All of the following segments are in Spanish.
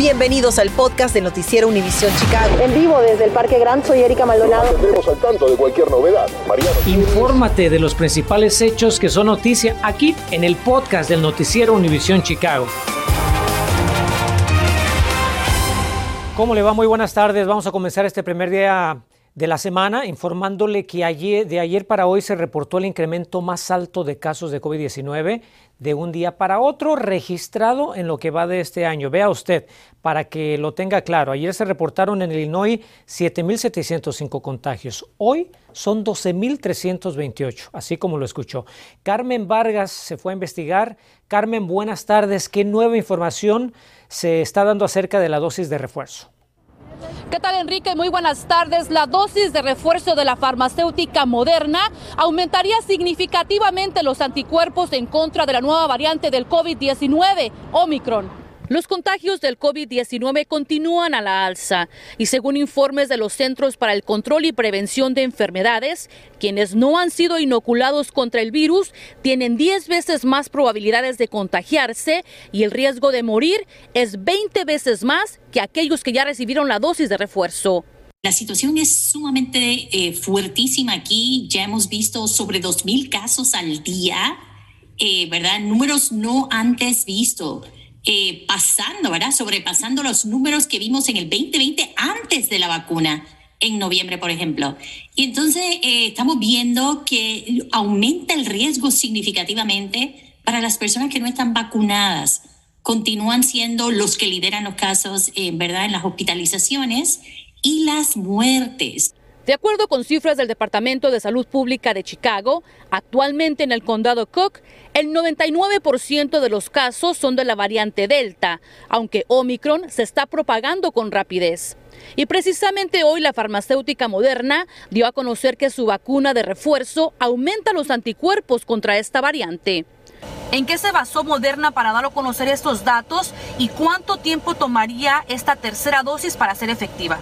Bienvenidos al podcast de Noticiero Univisión Chicago. En vivo desde el Parque Gran, soy Erika Maldonado. Nos al tanto de cualquier novedad. Mariano. Infórmate de los principales hechos que son noticia aquí en el podcast del Noticiero Univisión Chicago. ¿Cómo le va? Muy buenas tardes. Vamos a comenzar este primer día de la semana informándole que de ayer para hoy se reportó el incremento más alto de casos de COVID-19 de un día para otro registrado en lo que va de este año. Vea usted, para que lo tenga claro, ayer se reportaron en Illinois 7.705 contagios. Hoy son 12.328, así como lo escuchó. Carmen Vargas se fue a investigar. Carmen, buenas tardes. ¿Qué nueva información se está dando acerca de la dosis de refuerzo? ¿Qué tal Enrique? Muy buenas tardes. La dosis de refuerzo de la farmacéutica moderna aumentaría significativamente los anticuerpos en contra de la nueva variante del COVID-19, Omicron. Los contagios del COVID-19 continúan a la alza y según informes de los Centros para el Control y Prevención de Enfermedades, quienes no han sido inoculados contra el virus tienen 10 veces más probabilidades de contagiarse y el riesgo de morir es 20 veces más que aquellos que ya recibieron la dosis de refuerzo. La situación es sumamente eh, fuertísima aquí. Ya hemos visto sobre 2.000 casos al día, eh, ¿verdad? Números no antes vistos. Eh, pasando, ¿verdad? Sobrepasando los números que vimos en el 2020 antes de la vacuna, en noviembre, por ejemplo. Y entonces eh, estamos viendo que aumenta el riesgo significativamente para las personas que no están vacunadas. Continúan siendo los que lideran los casos, eh, ¿verdad?, en las hospitalizaciones y las muertes. De acuerdo con cifras del Departamento de Salud Pública de Chicago, actualmente en el condado Cook, el 99% de los casos son de la variante Delta, aunque Omicron se está propagando con rapidez. Y precisamente hoy la farmacéutica moderna dio a conocer que su vacuna de refuerzo aumenta los anticuerpos contra esta variante. ¿En qué se basó Moderna para dar a conocer estos datos y cuánto tiempo tomaría esta tercera dosis para ser efectiva?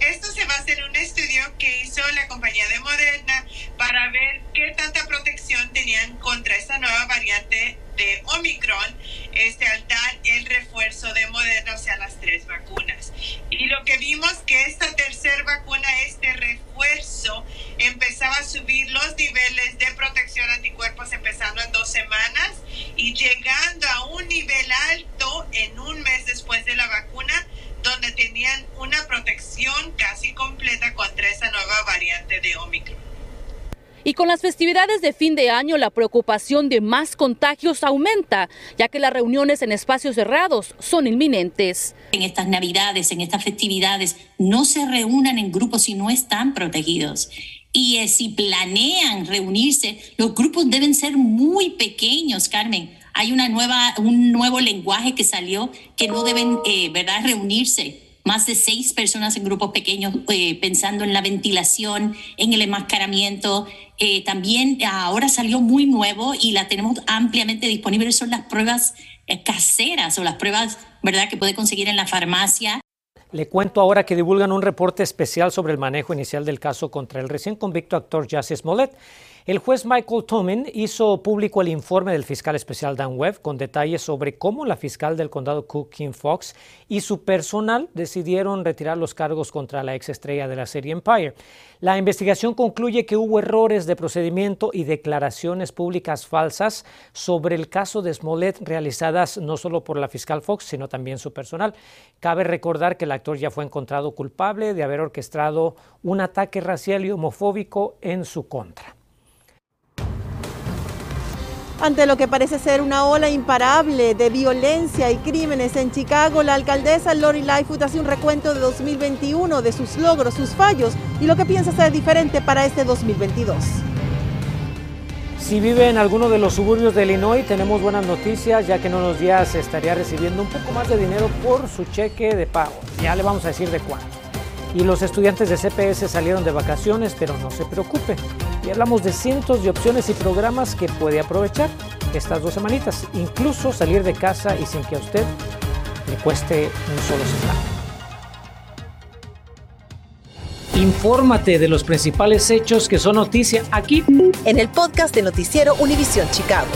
Esto se basa en un estudio que hizo la compañía de Moderna para ver qué tanta protección tenían contra esta nueva variante de Omicron este, al dar el refuerzo de Moderna, o sea, las tres vacunas. Y lo que vimos que esta tercera vacuna, este refuerzo, empezaba a subir los niveles de protección anticuerpos empezando en dos semanas y llegando a un nivel alto en un mes después de la vacuna donde tenían una protección casi completa contra esa nueva variante de Omicron. Y con las festividades de fin de año, la preocupación de más contagios aumenta, ya que las reuniones en espacios cerrados son inminentes. En estas navidades, en estas festividades, no se reúnan en grupos si no están protegidos. Y eh, si planean reunirse, los grupos deben ser muy pequeños, Carmen hay una nueva, un nuevo lenguaje que salió que no deben, eh, ¿verdad?, reunirse más de seis personas en grupos pequeños eh, pensando en la ventilación, en el enmascaramiento. Eh, también ahora salió muy nuevo y la tenemos ampliamente disponible, son las pruebas caseras o las pruebas, ¿verdad?, que puede conseguir en la farmacia. Le cuento ahora que divulgan un reporte especial sobre el manejo inicial del caso contra el recién convicto actor Justice Smollett. El juez Michael Tomin hizo público el informe del fiscal especial Dan Webb con detalles sobre cómo la fiscal del condado Cook, Kim Fox, y su personal decidieron retirar los cargos contra la exestrella de la serie Empire. La investigación concluye que hubo errores de procedimiento y declaraciones públicas falsas sobre el caso de Smollett realizadas no solo por la fiscal Fox, sino también su personal. Cabe recordar que el actor ya fue encontrado culpable de haber orquestado un ataque racial y homofóbico en su contra. Ante lo que parece ser una ola imparable de violencia y crímenes en Chicago, la alcaldesa Lori Lightfoot hace un recuento de 2021, de sus logros, sus fallos y lo que piensa ser diferente para este 2022. Si vive en alguno de los suburbios de Illinois, tenemos buenas noticias, ya que en unos días estaría recibiendo un poco más de dinero por su cheque de pago. Ya le vamos a decir de cuánto. Y los estudiantes de CPS salieron de vacaciones, pero no se preocupe y hablamos de cientos de opciones y programas que puede aprovechar estas dos semanitas, incluso salir de casa y sin que a usted le cueste un solo centavo. Infórmate de los principales hechos que son noticia aquí en el podcast de Noticiero Univisión Chicago.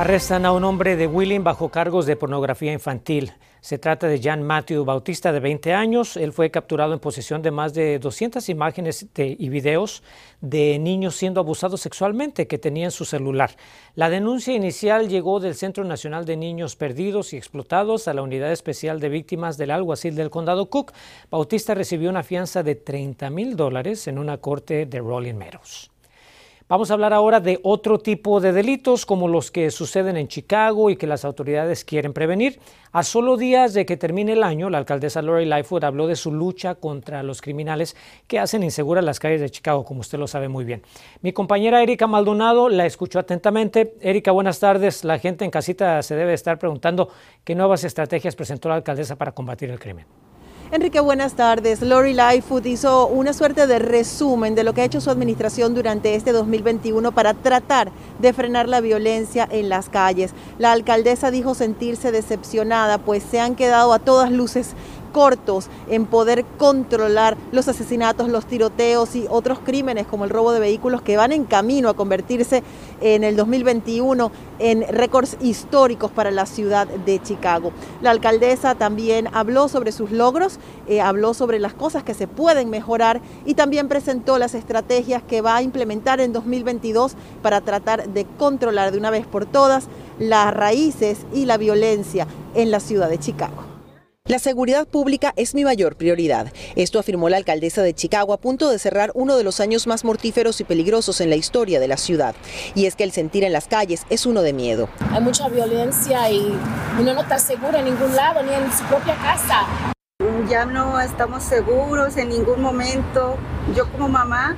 Arrestan a un hombre de Willing bajo cargos de pornografía infantil. Se trata de Jan Matthew Bautista, de 20 años. Él fue capturado en posesión de más de 200 imágenes y videos de niños siendo abusados sexualmente que tenía en su celular. La denuncia inicial llegó del Centro Nacional de Niños Perdidos y Explotados a la Unidad Especial de Víctimas del Alguacil del Condado Cook. Bautista recibió una fianza de 30 mil dólares en una corte de Rolling Meadows. Vamos a hablar ahora de otro tipo de delitos como los que suceden en Chicago y que las autoridades quieren prevenir. A solo días de que termine el año, la alcaldesa Lori Lightfoot habló de su lucha contra los criminales que hacen inseguras las calles de Chicago, como usted lo sabe muy bien. Mi compañera Erika Maldonado la escuchó atentamente. Erika, buenas tardes. La gente en casita se debe estar preguntando qué nuevas estrategias presentó la alcaldesa para combatir el crimen. Enrique, buenas tardes. Lori Lightfoot hizo una suerte de resumen de lo que ha hecho su administración durante este 2021 para tratar de frenar la violencia en las calles. La alcaldesa dijo sentirse decepcionada, pues se han quedado a todas luces cortos en poder controlar los asesinatos, los tiroteos y otros crímenes como el robo de vehículos que van en camino a convertirse en el 2021 en récords históricos para la ciudad de Chicago. La alcaldesa también habló sobre sus logros, eh, habló sobre las cosas que se pueden mejorar y también presentó las estrategias que va a implementar en 2022 para tratar de controlar de una vez por todas las raíces y la violencia en la ciudad de Chicago. La seguridad pública es mi mayor prioridad. Esto afirmó la alcaldesa de Chicago a punto de cerrar uno de los años más mortíferos y peligrosos en la historia de la ciudad. Y es que el sentir en las calles es uno de miedo. Hay mucha violencia y uno no está seguro en ningún lado, ni en su propia casa. Ya no estamos seguros en ningún momento. Yo como mamá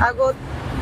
hago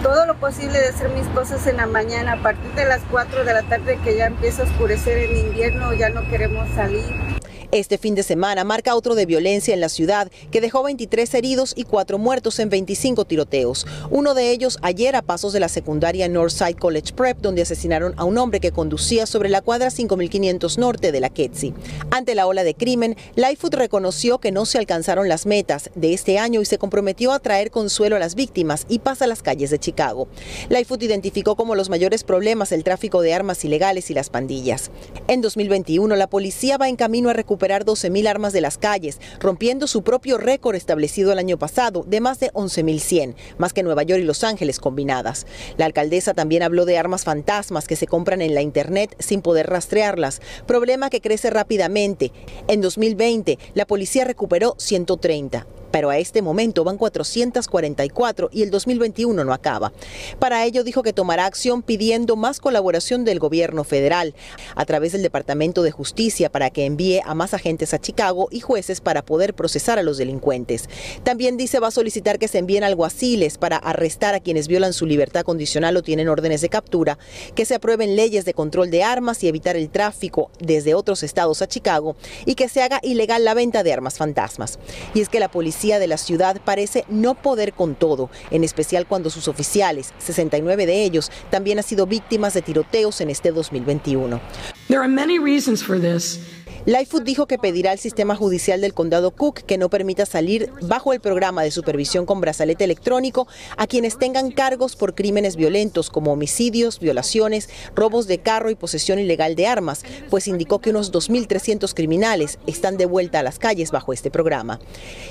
todo lo posible de hacer mis cosas en la mañana. A partir de las 4 de la tarde que ya empieza a oscurecer en invierno, ya no queremos salir. Este fin de semana marca otro de violencia en la ciudad que dejó 23 heridos y 4 muertos en 25 tiroteos. Uno de ellos ayer a pasos de la secundaria Northside College Prep, donde asesinaron a un hombre que conducía sobre la cuadra 5500 norte de la Ketsi. Ante la ola de crimen, Lightfoot reconoció que no se alcanzaron las metas de este año y se comprometió a traer consuelo a las víctimas y pasa a las calles de Chicago. Lightfoot identificó como los mayores problemas el tráfico de armas ilegales y las pandillas. En 2021, la policía va en camino a recuperar recuperar 12.000 armas de las calles, rompiendo su propio récord establecido el año pasado de más de 11.100, más que Nueva York y Los Ángeles combinadas. La alcaldesa también habló de armas fantasmas que se compran en la Internet sin poder rastrearlas, problema que crece rápidamente. En 2020, la policía recuperó 130 pero a este momento van 444 y el 2021 no acaba. Para ello dijo que tomará acción pidiendo más colaboración del gobierno federal a través del Departamento de Justicia para que envíe a más agentes a Chicago y jueces para poder procesar a los delincuentes. También dice va a solicitar que se envíen alguaciles para arrestar a quienes violan su libertad condicional o tienen órdenes de captura, que se aprueben leyes de control de armas y evitar el tráfico desde otros estados a Chicago y que se haga ilegal la venta de armas fantasmas. Y es que la policía de la ciudad parece no poder con todo, en especial cuando sus oficiales, 69 de ellos, también han sido víctimas de tiroteos en este 2021. There are many reasons for this. Lightfoot dijo que pedirá al sistema judicial del condado Cook que no permita salir bajo el programa de supervisión con brazalete electrónico a quienes tengan cargos por crímenes violentos como homicidios, violaciones, robos de carro y posesión ilegal de armas, pues indicó que unos 2.300 criminales están de vuelta a las calles bajo este programa.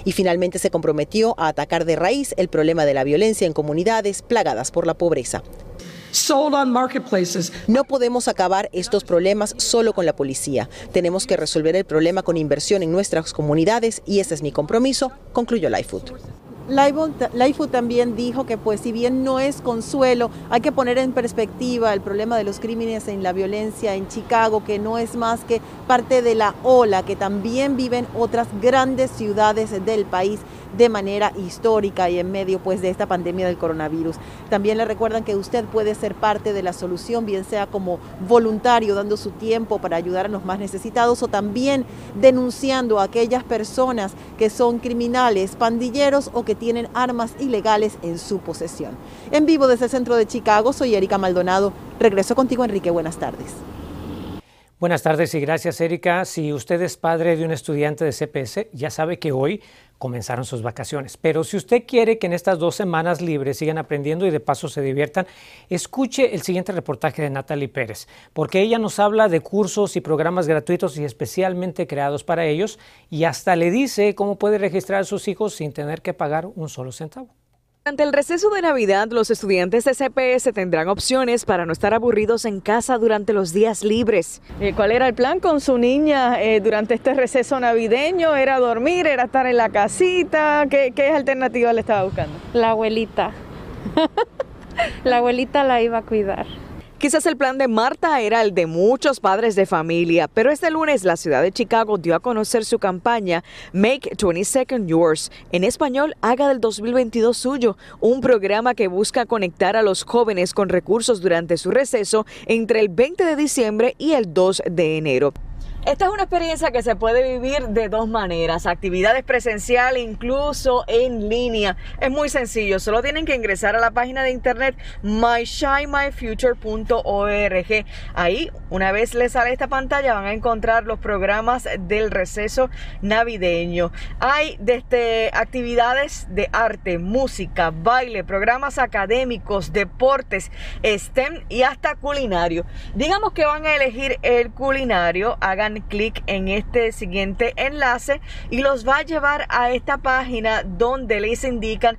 Y finalmente se comprometió a atacar de raíz el problema de la violencia en comunidades plagadas por la pobreza. No podemos acabar estos problemas solo con la policía. Tenemos que resolver el problema con inversión en nuestras comunidades y ese es mi compromiso, concluyó Lightfoot. Lightfoot también dijo que pues si bien no es consuelo, hay que poner en perspectiva el problema de los crímenes en la violencia en Chicago, que no es más que parte de la ola que también viven otras grandes ciudades del país de manera histórica y en medio pues de esta pandemia del coronavirus. También le recuerdan que usted puede ser parte de la solución, bien sea como voluntario dando su tiempo para ayudar a los más necesitados o también denunciando a aquellas personas que son criminales, pandilleros o que tienen armas ilegales en su posesión. En vivo desde el centro de Chicago, soy Erika Maldonado. Regreso contigo, Enrique. Buenas tardes. Buenas tardes y gracias, Erika. Si usted es padre de un estudiante de CPS, ya sabe que hoy comenzaron sus vacaciones. Pero si usted quiere que en estas dos semanas libres sigan aprendiendo y de paso se diviertan, escuche el siguiente reportaje de Natalie Pérez, porque ella nos habla de cursos y programas gratuitos y especialmente creados para ellos y hasta le dice cómo puede registrar a sus hijos sin tener que pagar un solo centavo. Durante el receso de Navidad, los estudiantes de CPS tendrán opciones para no estar aburridos en casa durante los días libres. Eh, ¿Cuál era el plan con su niña eh, durante este receso navideño? ¿Era dormir? ¿Era estar en la casita? ¿Qué, qué alternativa le estaba buscando? La abuelita. la abuelita la iba a cuidar. Quizás el plan de Marta era el de muchos padres de familia, pero este lunes la ciudad de Chicago dio a conocer su campaña Make 22nd Yours, en español Haga del 2022 suyo, un programa que busca conectar a los jóvenes con recursos durante su receso entre el 20 de diciembre y el 2 de enero. Esta es una experiencia que se puede vivir de dos maneras, actividades presencial incluso en línea. Es muy sencillo, solo tienen que ingresar a la página de internet myshinemyfuture.org. Ahí, una vez les sale esta pantalla, van a encontrar los programas del receso navideño. Hay desde actividades de arte, música, baile, programas académicos, deportes, STEM y hasta culinario. Digamos que van a elegir el culinario, hagan clic en este siguiente enlace y los va a llevar a esta página donde les indican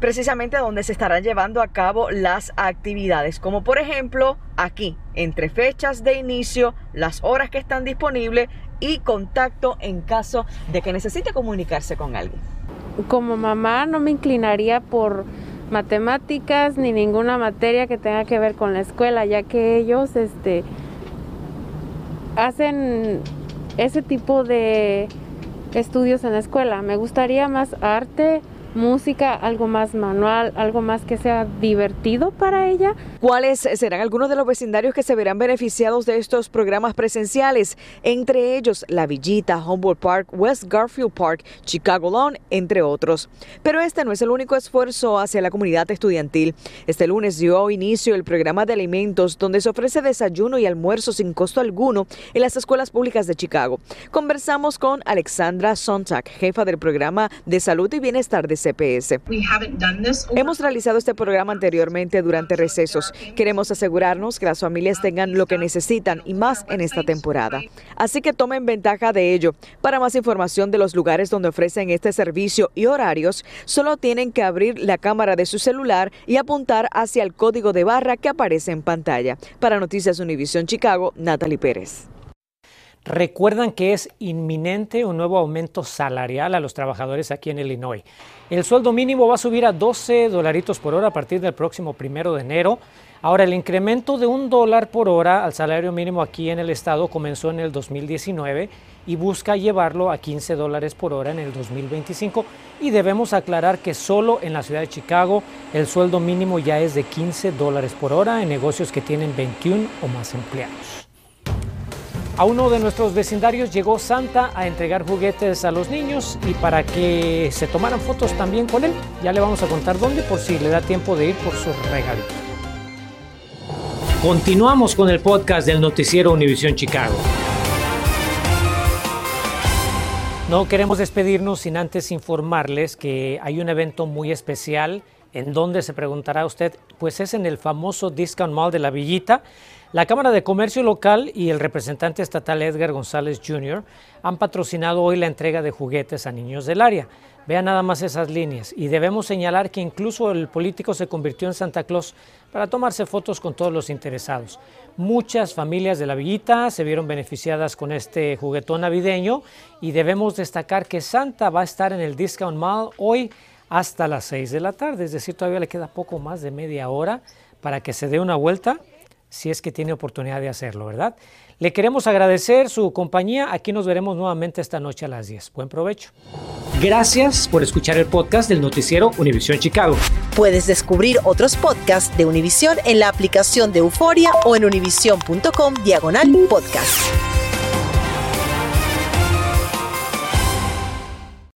precisamente donde se estarán llevando a cabo las actividades, como por ejemplo aquí, entre fechas de inicio, las horas que están disponibles y contacto en caso de que necesite comunicarse con alguien. Como mamá no me inclinaría por matemáticas ni ninguna materia que tenga que ver con la escuela, ya que ellos este hacen ese tipo de estudios en la escuela. Me gustaría más arte, música, algo más manual, algo más que sea divertido para ella. ¿Cuáles serán algunos de los vecindarios que se verán beneficiados de estos programas presenciales? Entre ellos La Villita, Humboldt Park, West Garfield Park, Chicago Lawn, entre otros. Pero este no es el único esfuerzo hacia la comunidad estudiantil. Este lunes dio inicio el programa de alimentos donde se ofrece desayuno y almuerzo sin costo alguno en las escuelas públicas de Chicago. Conversamos con Alexandra Sontag, jefa del programa de salud y bienestar de CPS. Hemos realizado este programa anteriormente durante recesos. Queremos asegurarnos que las familias tengan lo que necesitan y más en esta temporada. Así que tomen ventaja de ello. Para más información de los lugares donde ofrecen este servicio y horarios, solo tienen que abrir la cámara de su celular y apuntar hacia el código de barra que aparece en pantalla. Para Noticias Univisión Chicago, Natalie Pérez. Recuerdan que es inminente un nuevo aumento salarial a los trabajadores aquí en Illinois. El sueldo mínimo va a subir a 12 dolaritos por hora a partir del próximo primero de enero. Ahora, el incremento de un dólar por hora al salario mínimo aquí en el estado comenzó en el 2019 y busca llevarlo a 15 dólares por hora en el 2025. Y debemos aclarar que solo en la ciudad de Chicago el sueldo mínimo ya es de 15 dólares por hora en negocios que tienen 21 o más empleados. A uno de nuestros vecindarios llegó Santa a entregar juguetes a los niños y para que se tomaran fotos también con él. Ya le vamos a contar dónde por si le da tiempo de ir por su regalito. Continuamos con el podcast del noticiero Univisión Chicago. No queremos despedirnos sin antes informarles que hay un evento muy especial en donde se preguntará usted, pues es en el famoso Discount Mall de la Villita. La Cámara de Comercio Local y el representante estatal Edgar González Jr. han patrocinado hoy la entrega de juguetes a niños del área. Vean nada más esas líneas. Y debemos señalar que incluso el político se convirtió en Santa Claus para tomarse fotos con todos los interesados. Muchas familias de la villita se vieron beneficiadas con este juguetón navideño y debemos destacar que Santa va a estar en el Discount Mall hoy hasta las 6 de la tarde, es decir, todavía le queda poco más de media hora para que se dé una vuelta si es que tiene oportunidad de hacerlo, ¿verdad? Le queremos agradecer su compañía. Aquí nos veremos nuevamente esta noche a las 10. Buen provecho. Gracias por escuchar el podcast del noticiero Univisión Chicago. Puedes descubrir otros podcasts de Univisión en la aplicación de Euforia o en univision.com diagonal podcast.